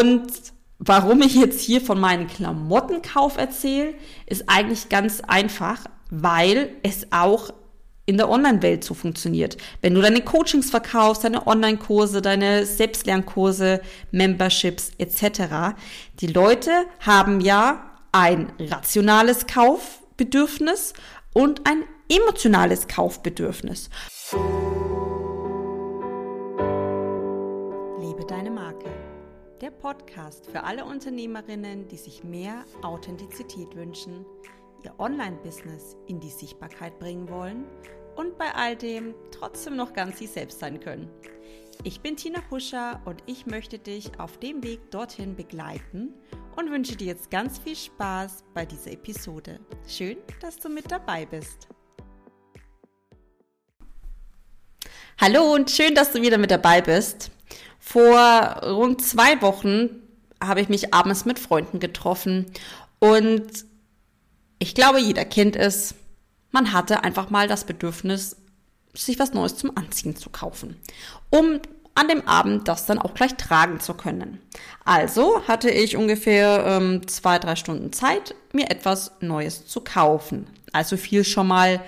Und warum ich jetzt hier von meinem Klamottenkauf erzähle, ist eigentlich ganz einfach, weil es auch in der Online-Welt so funktioniert. Wenn du deine Coachings verkaufst, deine Online-Kurse, deine Selbstlernkurse, Memberships etc., die Leute haben ja ein rationales Kaufbedürfnis und ein emotionales Kaufbedürfnis. Liebe deine Marke. Der Podcast für alle Unternehmerinnen, die sich mehr Authentizität wünschen, ihr Online-Business in die Sichtbarkeit bringen wollen und bei all dem trotzdem noch ganz sie selbst sein können. Ich bin Tina Huscher und ich möchte dich auf dem Weg dorthin begleiten und wünsche dir jetzt ganz viel Spaß bei dieser Episode. Schön, dass du mit dabei bist. Hallo und schön, dass du wieder mit dabei bist. Vor rund zwei Wochen habe ich mich abends mit Freunden getroffen und ich glaube, jeder kennt es. Man hatte einfach mal das Bedürfnis, sich was Neues zum Anziehen zu kaufen, um an dem Abend das dann auch gleich tragen zu können. Also hatte ich ungefähr ähm, zwei, drei Stunden Zeit, mir etwas Neues zu kaufen. Also fiel schon mal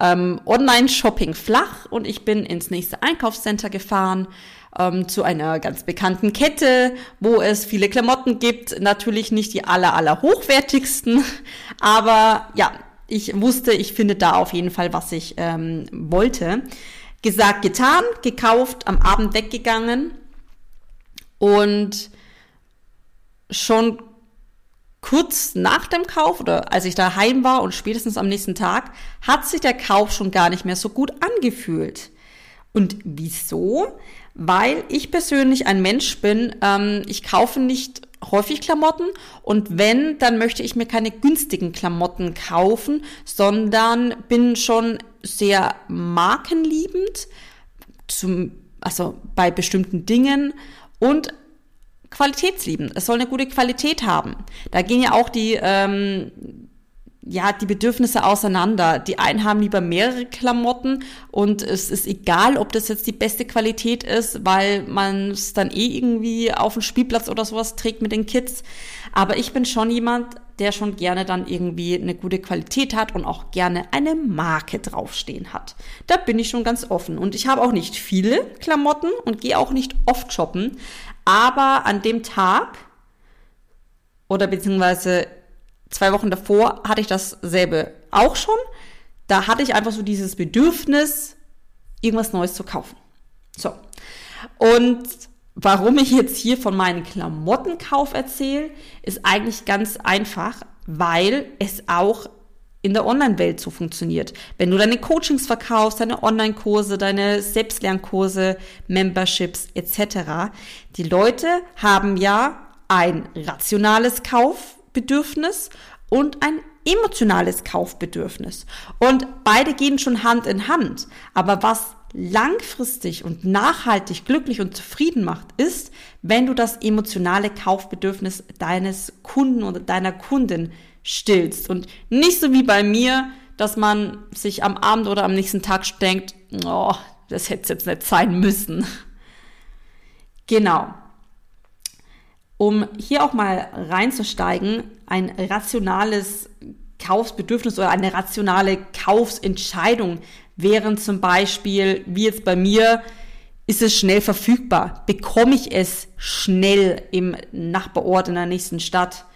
ähm, Online-Shopping flach und ich bin ins nächste Einkaufscenter gefahren ähm, zu einer ganz bekannten Kette, wo es viele Klamotten gibt. Natürlich nicht die aller, aller hochwertigsten, aber ja, ich wusste, ich finde da auf jeden Fall, was ich ähm, wollte. Gesagt, getan, gekauft, am Abend weggegangen und schon kurz nach dem Kauf oder als ich daheim war und spätestens am nächsten Tag, hat sich der Kauf schon gar nicht mehr so gut angefühlt. Und wieso? Weil ich persönlich ein Mensch bin, ähm, ich kaufe nicht häufig Klamotten und wenn, dann möchte ich mir keine günstigen Klamotten kaufen, sondern bin schon sehr markenliebend, zum, also bei bestimmten Dingen und qualitätsliebend. Es soll eine gute Qualität haben. Da gehen ja auch die, ähm, ja, die Bedürfnisse auseinander. Die einen haben lieber mehrere Klamotten und es ist egal, ob das jetzt die beste Qualität ist, weil man es dann eh irgendwie auf dem Spielplatz oder sowas trägt mit den Kids. Aber ich bin schon jemand, der schon gerne dann irgendwie eine gute Qualität hat und auch gerne eine Marke draufstehen hat. Da bin ich schon ganz offen. Und ich habe auch nicht viele Klamotten und gehe auch nicht oft shoppen. Aber an dem Tag oder beziehungsweise zwei Wochen davor hatte ich dasselbe auch schon. Da hatte ich einfach so dieses Bedürfnis, irgendwas Neues zu kaufen. So. Und warum ich jetzt hier von meinem Klamottenkauf erzähle, ist eigentlich ganz einfach, weil es auch in der Online-Welt so funktioniert. Wenn du deine Coachings verkaufst, deine Online-Kurse, deine Selbstlernkurse, Memberships etc., die Leute haben ja ein rationales Kaufbedürfnis und ein emotionales Kaufbedürfnis. Und beide gehen schon Hand in Hand. Aber was langfristig und nachhaltig glücklich und zufrieden macht, ist, wenn du das emotionale Kaufbedürfnis deines Kunden oder deiner Kundin stillst. Und nicht so wie bei mir, dass man sich am Abend oder am nächsten Tag denkt, oh, das hätte jetzt nicht sein müssen. Genau. Um hier auch mal reinzusteigen, ein rationales Kaufsbedürfnis oder eine rationale Kaufsentscheidung wären zum Beispiel, wie jetzt bei mir, ist es schnell verfügbar? Bekomme ich es schnell im Nachbarort in der nächsten Stadt?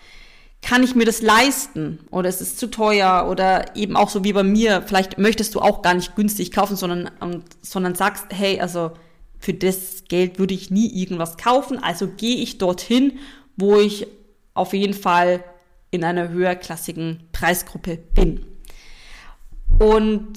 Kann ich mir das leisten oder ist es zu teuer oder eben auch so wie bei mir, vielleicht möchtest du auch gar nicht günstig kaufen, sondern, sondern sagst, hey, also für das Geld würde ich nie irgendwas kaufen, also gehe ich dorthin, wo ich auf jeden Fall in einer höherklassigen Preisgruppe bin. Und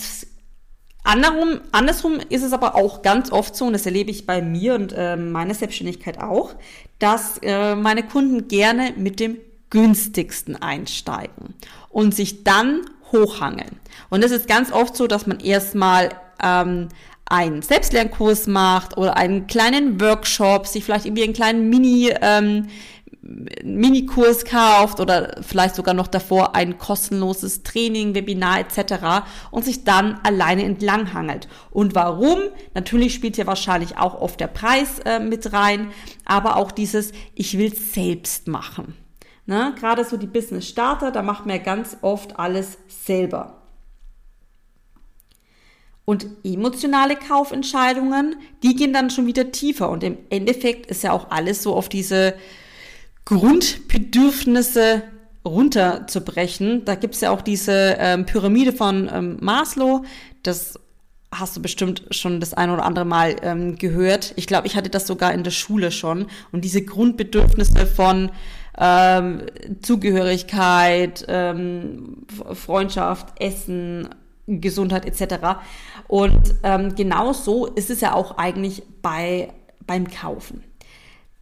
andersrum, andersrum ist es aber auch ganz oft so, und das erlebe ich bei mir und äh, meiner Selbstständigkeit auch, dass äh, meine Kunden gerne mit dem günstigsten einsteigen und sich dann hochhangeln. Und es ist ganz oft so, dass man erstmal ähm, einen Selbstlernkurs macht oder einen kleinen Workshop, sich vielleicht irgendwie einen kleinen Mini, ähm, Minikurs kauft oder vielleicht sogar noch davor ein kostenloses Training, Webinar etc. und sich dann alleine entlanghangelt. Und warum? Natürlich spielt hier wahrscheinlich auch oft der Preis äh, mit rein, aber auch dieses, ich will selbst machen. Ne? Gerade so die Business Starter, da macht man ja ganz oft alles selber. Und emotionale Kaufentscheidungen, die gehen dann schon wieder tiefer. Und im Endeffekt ist ja auch alles so auf diese Grundbedürfnisse runterzubrechen. Da gibt's ja auch diese ähm, Pyramide von ähm, Maslow. Das hast du bestimmt schon das ein oder andere Mal ähm, gehört. Ich glaube, ich hatte das sogar in der Schule schon. Und diese Grundbedürfnisse von ähm, Zugehörigkeit, ähm, Freundschaft, Essen, Gesundheit etc. Und ähm, genau so ist es ja auch eigentlich bei, beim Kaufen.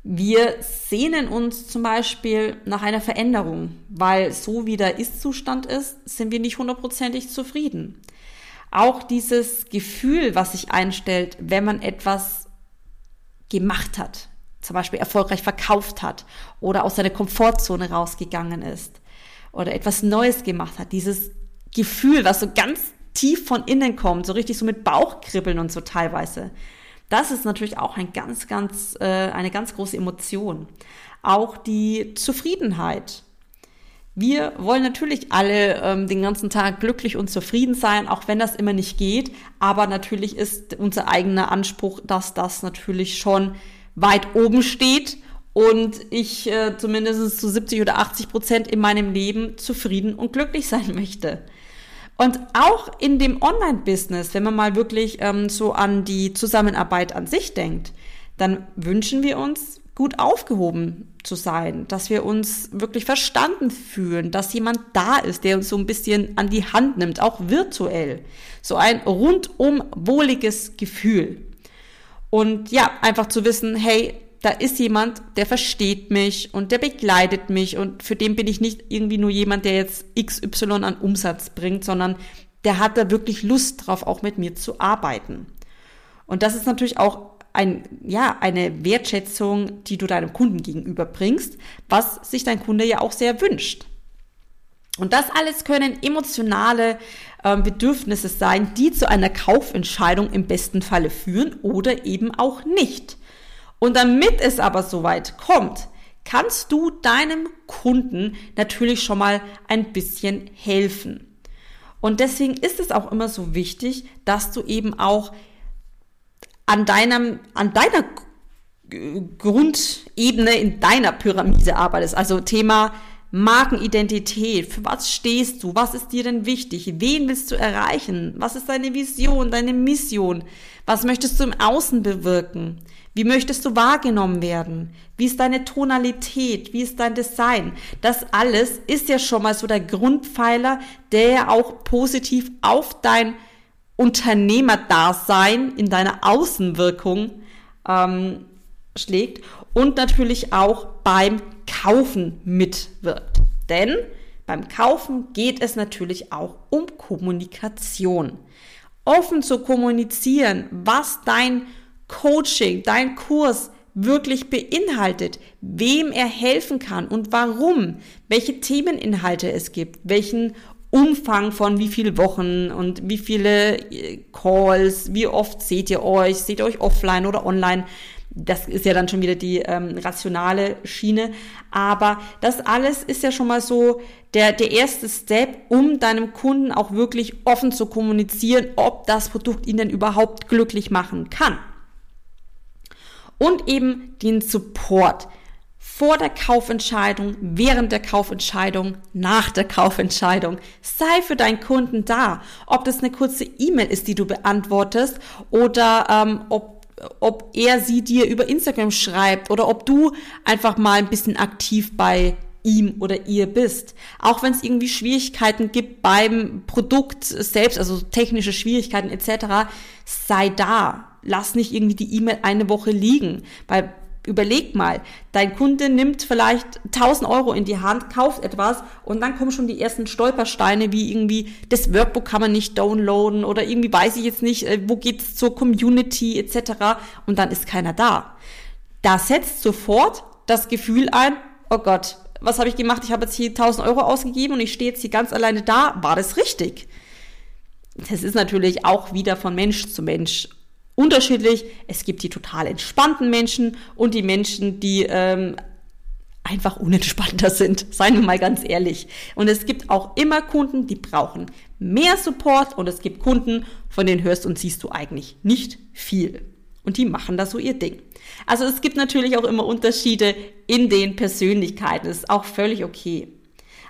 Wir sehnen uns zum Beispiel nach einer Veränderung, weil so wie der Ist-Zustand ist, sind wir nicht hundertprozentig zufrieden. Auch dieses Gefühl, was sich einstellt, wenn man etwas gemacht hat, zum Beispiel erfolgreich verkauft hat oder aus seiner Komfortzone rausgegangen ist oder etwas Neues gemacht hat, dieses Gefühl, was so ganz tief von innen kommt, so richtig so mit Bauchkribbeln und so teilweise. Das ist natürlich auch ein ganz, ganz, äh, eine ganz große Emotion. Auch die Zufriedenheit. Wir wollen natürlich alle ähm, den ganzen Tag glücklich und zufrieden sein, auch wenn das immer nicht geht. Aber natürlich ist unser eigener Anspruch, dass das natürlich schon weit oben steht und ich äh, zumindest zu 70 oder 80 Prozent in meinem Leben zufrieden und glücklich sein möchte. Und auch in dem Online-Business, wenn man mal wirklich ähm, so an die Zusammenarbeit an sich denkt, dann wünschen wir uns, gut aufgehoben zu sein, dass wir uns wirklich verstanden fühlen, dass jemand da ist, der uns so ein bisschen an die Hand nimmt, auch virtuell. So ein rundum wohliges Gefühl. Und ja, einfach zu wissen, hey, da ist jemand, der versteht mich und der begleitet mich und für den bin ich nicht irgendwie nur jemand, der jetzt XY an Umsatz bringt, sondern der hat da wirklich Lust drauf, auch mit mir zu arbeiten. Und das ist natürlich auch ein, ja, eine Wertschätzung, die du deinem Kunden gegenüber bringst, was sich dein Kunde ja auch sehr wünscht. Und das alles können emotionale äh, Bedürfnisse sein, die zu einer Kaufentscheidung im besten Falle führen oder eben auch nicht. Und damit es aber soweit kommt, kannst du deinem Kunden natürlich schon mal ein bisschen helfen. Und deswegen ist es auch immer so wichtig, dass du eben auch an deinem, an deiner Grundebene in deiner Pyramide arbeitest. Also Thema Markenidentität. Für was stehst du? Was ist dir denn wichtig? Wen willst du erreichen? Was ist deine Vision, deine Mission? Was möchtest du im Außen bewirken? Wie möchtest du wahrgenommen werden? Wie ist deine Tonalität? Wie ist dein Design? Das alles ist ja schon mal so der Grundpfeiler, der auch positiv auf dein Unternehmerdasein in deiner Außenwirkung ähm, schlägt und natürlich auch beim Kaufen mitwirkt. Denn beim Kaufen geht es natürlich auch um Kommunikation. Offen zu kommunizieren, was dein Coaching, dein Kurs wirklich beinhaltet, wem er helfen kann und warum, welche Themeninhalte es gibt, welchen Umfang von wie viele Wochen und wie viele äh, Calls, wie oft seht ihr euch, seht ihr euch offline oder online. Das ist ja dann schon wieder die ähm, rationale Schiene. Aber das alles ist ja schon mal so der, der erste Step, um deinem Kunden auch wirklich offen zu kommunizieren, ob das Produkt ihn denn überhaupt glücklich machen kann und eben den Support vor der Kaufentscheidung, während der Kaufentscheidung, nach der Kaufentscheidung. Sei für deinen Kunden da. Ob das eine kurze E-Mail ist, die du beantwortest oder ähm, ob, ob er sie dir über Instagram schreibt oder ob du einfach mal ein bisschen aktiv bei ihm oder ihr bist. Auch wenn es irgendwie Schwierigkeiten gibt beim Produkt selbst, also technische Schwierigkeiten etc., sei da lass nicht irgendwie die E-Mail eine Woche liegen, weil überleg mal, dein Kunde nimmt vielleicht 1000 Euro in die Hand, kauft etwas und dann kommen schon die ersten Stolpersteine, wie irgendwie das Workbook kann man nicht downloaden oder irgendwie weiß ich jetzt nicht, äh, wo geht's zur Community etc. und dann ist keiner da. Da setzt sofort das Gefühl ein, oh Gott, was habe ich gemacht? Ich habe jetzt hier 1000 Euro ausgegeben und ich stehe jetzt hier ganz alleine da. War das richtig? Das ist natürlich auch wieder von Mensch zu Mensch unterschiedlich. Es gibt die total entspannten Menschen und die Menschen, die ähm, einfach unentspannter sind. Seien wir mal ganz ehrlich. Und es gibt auch immer Kunden, die brauchen mehr Support und es gibt Kunden, von denen hörst und siehst du eigentlich nicht viel. Und die machen da so ihr Ding. Also es gibt natürlich auch immer Unterschiede in den Persönlichkeiten. Das ist auch völlig okay.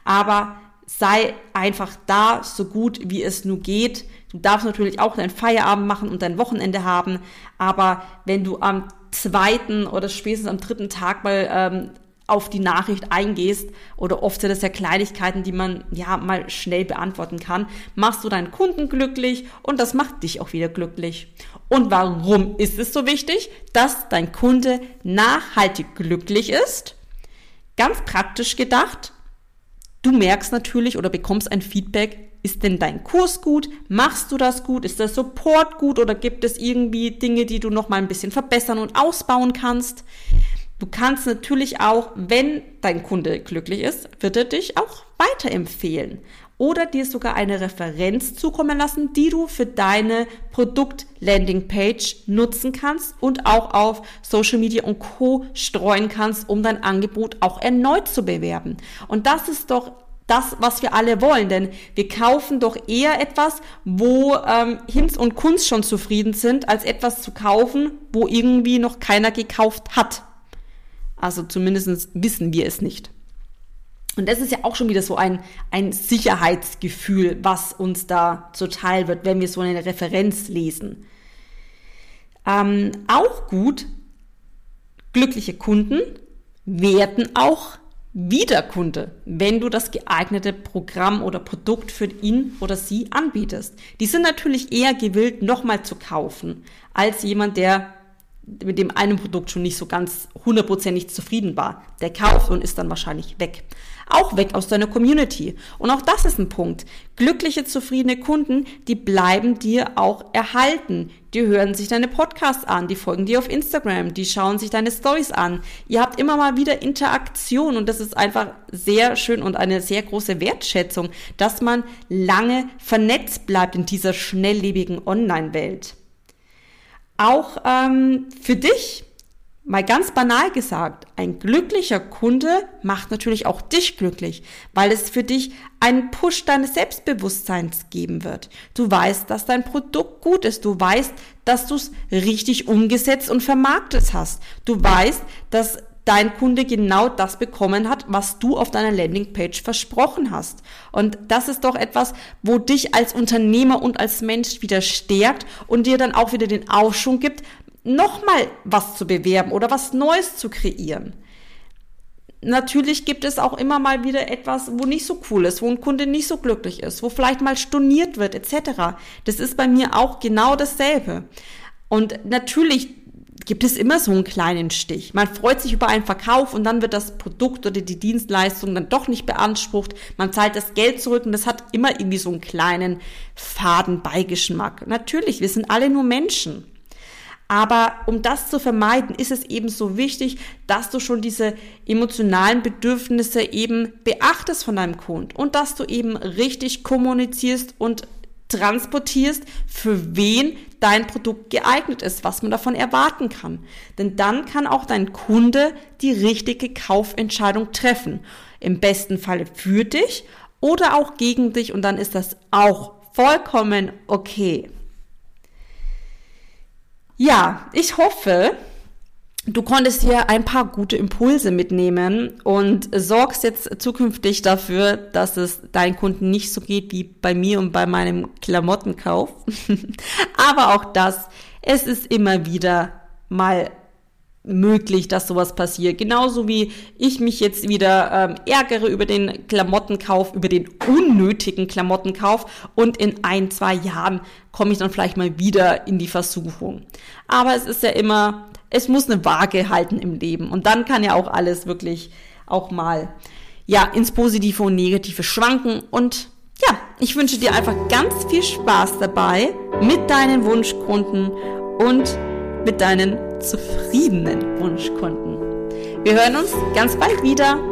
Aber sei einfach da so gut, wie es nur geht. Du darfst natürlich auch deinen Feierabend machen und dein Wochenende haben. Aber wenn du am zweiten oder spätestens am dritten Tag mal ähm, auf die Nachricht eingehst oder oft sind das ja Kleinigkeiten, die man ja mal schnell beantworten kann, machst du deinen Kunden glücklich und das macht dich auch wieder glücklich. Und warum ist es so wichtig, dass dein Kunde nachhaltig glücklich ist? Ganz praktisch gedacht, du merkst natürlich oder bekommst ein Feedback, ist denn dein Kurs gut? Machst du das gut? Ist der Support gut oder gibt es irgendwie Dinge, die du noch mal ein bisschen verbessern und ausbauen kannst? Du kannst natürlich auch, wenn dein Kunde glücklich ist, wird er dich auch weiterempfehlen oder dir sogar eine Referenz zukommen lassen, die du für deine Produkt-Landing-Page nutzen kannst und auch auf Social Media und Co. streuen kannst, um dein Angebot auch erneut zu bewerben. Und das ist doch das, was wir alle wollen, denn wir kaufen doch eher etwas, wo ähm, Hinz und Kunst schon zufrieden sind, als etwas zu kaufen, wo irgendwie noch keiner gekauft hat. Also zumindest wissen wir es nicht. Und das ist ja auch schon wieder so ein, ein Sicherheitsgefühl, was uns da zuteil wird, wenn wir so eine Referenz lesen. Ähm, auch gut, glückliche Kunden werden auch Wiederkunde, wenn du das geeignete Programm oder Produkt für ihn oder sie anbietest. Die sind natürlich eher gewillt, nochmal zu kaufen, als jemand, der mit dem einen Produkt schon nicht so ganz hundertprozentig zufrieden war. Der kauft und ist dann wahrscheinlich weg. Auch weg aus deiner Community. Und auch das ist ein Punkt. Glückliche, zufriedene Kunden, die bleiben dir auch erhalten. Die hören sich deine Podcasts an, die folgen dir auf Instagram, die schauen sich deine Stories an. Ihr habt immer mal wieder Interaktion und das ist einfach sehr schön und eine sehr große Wertschätzung, dass man lange vernetzt bleibt in dieser schnelllebigen Online-Welt auch ähm, für dich, mal ganz banal gesagt, ein glücklicher Kunde macht natürlich auch dich glücklich, weil es für dich einen Push deines Selbstbewusstseins geben wird. Du weißt, dass dein Produkt gut ist. Du weißt, dass du es richtig umgesetzt und vermarktet hast. Du weißt, dass dein Kunde genau das bekommen hat, was du auf deiner Landingpage versprochen hast. Und das ist doch etwas, wo dich als Unternehmer und als Mensch wieder stärkt und dir dann auch wieder den Aufschwung gibt, nochmal was zu bewerben oder was Neues zu kreieren. Natürlich gibt es auch immer mal wieder etwas, wo nicht so cool ist, wo ein Kunde nicht so glücklich ist, wo vielleicht mal storniert wird, etc. Das ist bei mir auch genau dasselbe. Und natürlich gibt es immer so einen kleinen Stich. Man freut sich über einen Verkauf und dann wird das Produkt oder die Dienstleistung dann doch nicht beansprucht. Man zahlt das Geld zurück und das hat immer irgendwie so einen kleinen faden Beigeschmack. Natürlich, wir sind alle nur Menschen. Aber um das zu vermeiden, ist es eben so wichtig, dass du schon diese emotionalen Bedürfnisse eben beachtest von deinem Kunden und dass du eben richtig kommunizierst und transportierst, für wen dein Produkt geeignet ist, was man davon erwarten kann. Denn dann kann auch dein Kunde die richtige Kaufentscheidung treffen. Im besten Falle für dich oder auch gegen dich und dann ist das auch vollkommen okay. Ja, ich hoffe, Du konntest hier ein paar gute Impulse mitnehmen und sorgst jetzt zukünftig dafür, dass es deinen Kunden nicht so geht wie bei mir und bei meinem Klamottenkauf. Aber auch das, es ist immer wieder mal möglich, dass sowas passiert. Genauso wie ich mich jetzt wieder ähm, ärgere über den Klamottenkauf, über den unnötigen Klamottenkauf und in ein, zwei Jahren komme ich dann vielleicht mal wieder in die Versuchung. Aber es ist ja immer es muss eine Waage halten im Leben. Und dann kann ja auch alles wirklich auch mal, ja, ins Positive und Negative schwanken. Und ja, ich wünsche dir einfach ganz viel Spaß dabei mit deinen Wunschkunden und mit deinen zufriedenen Wunschkunden. Wir hören uns ganz bald wieder.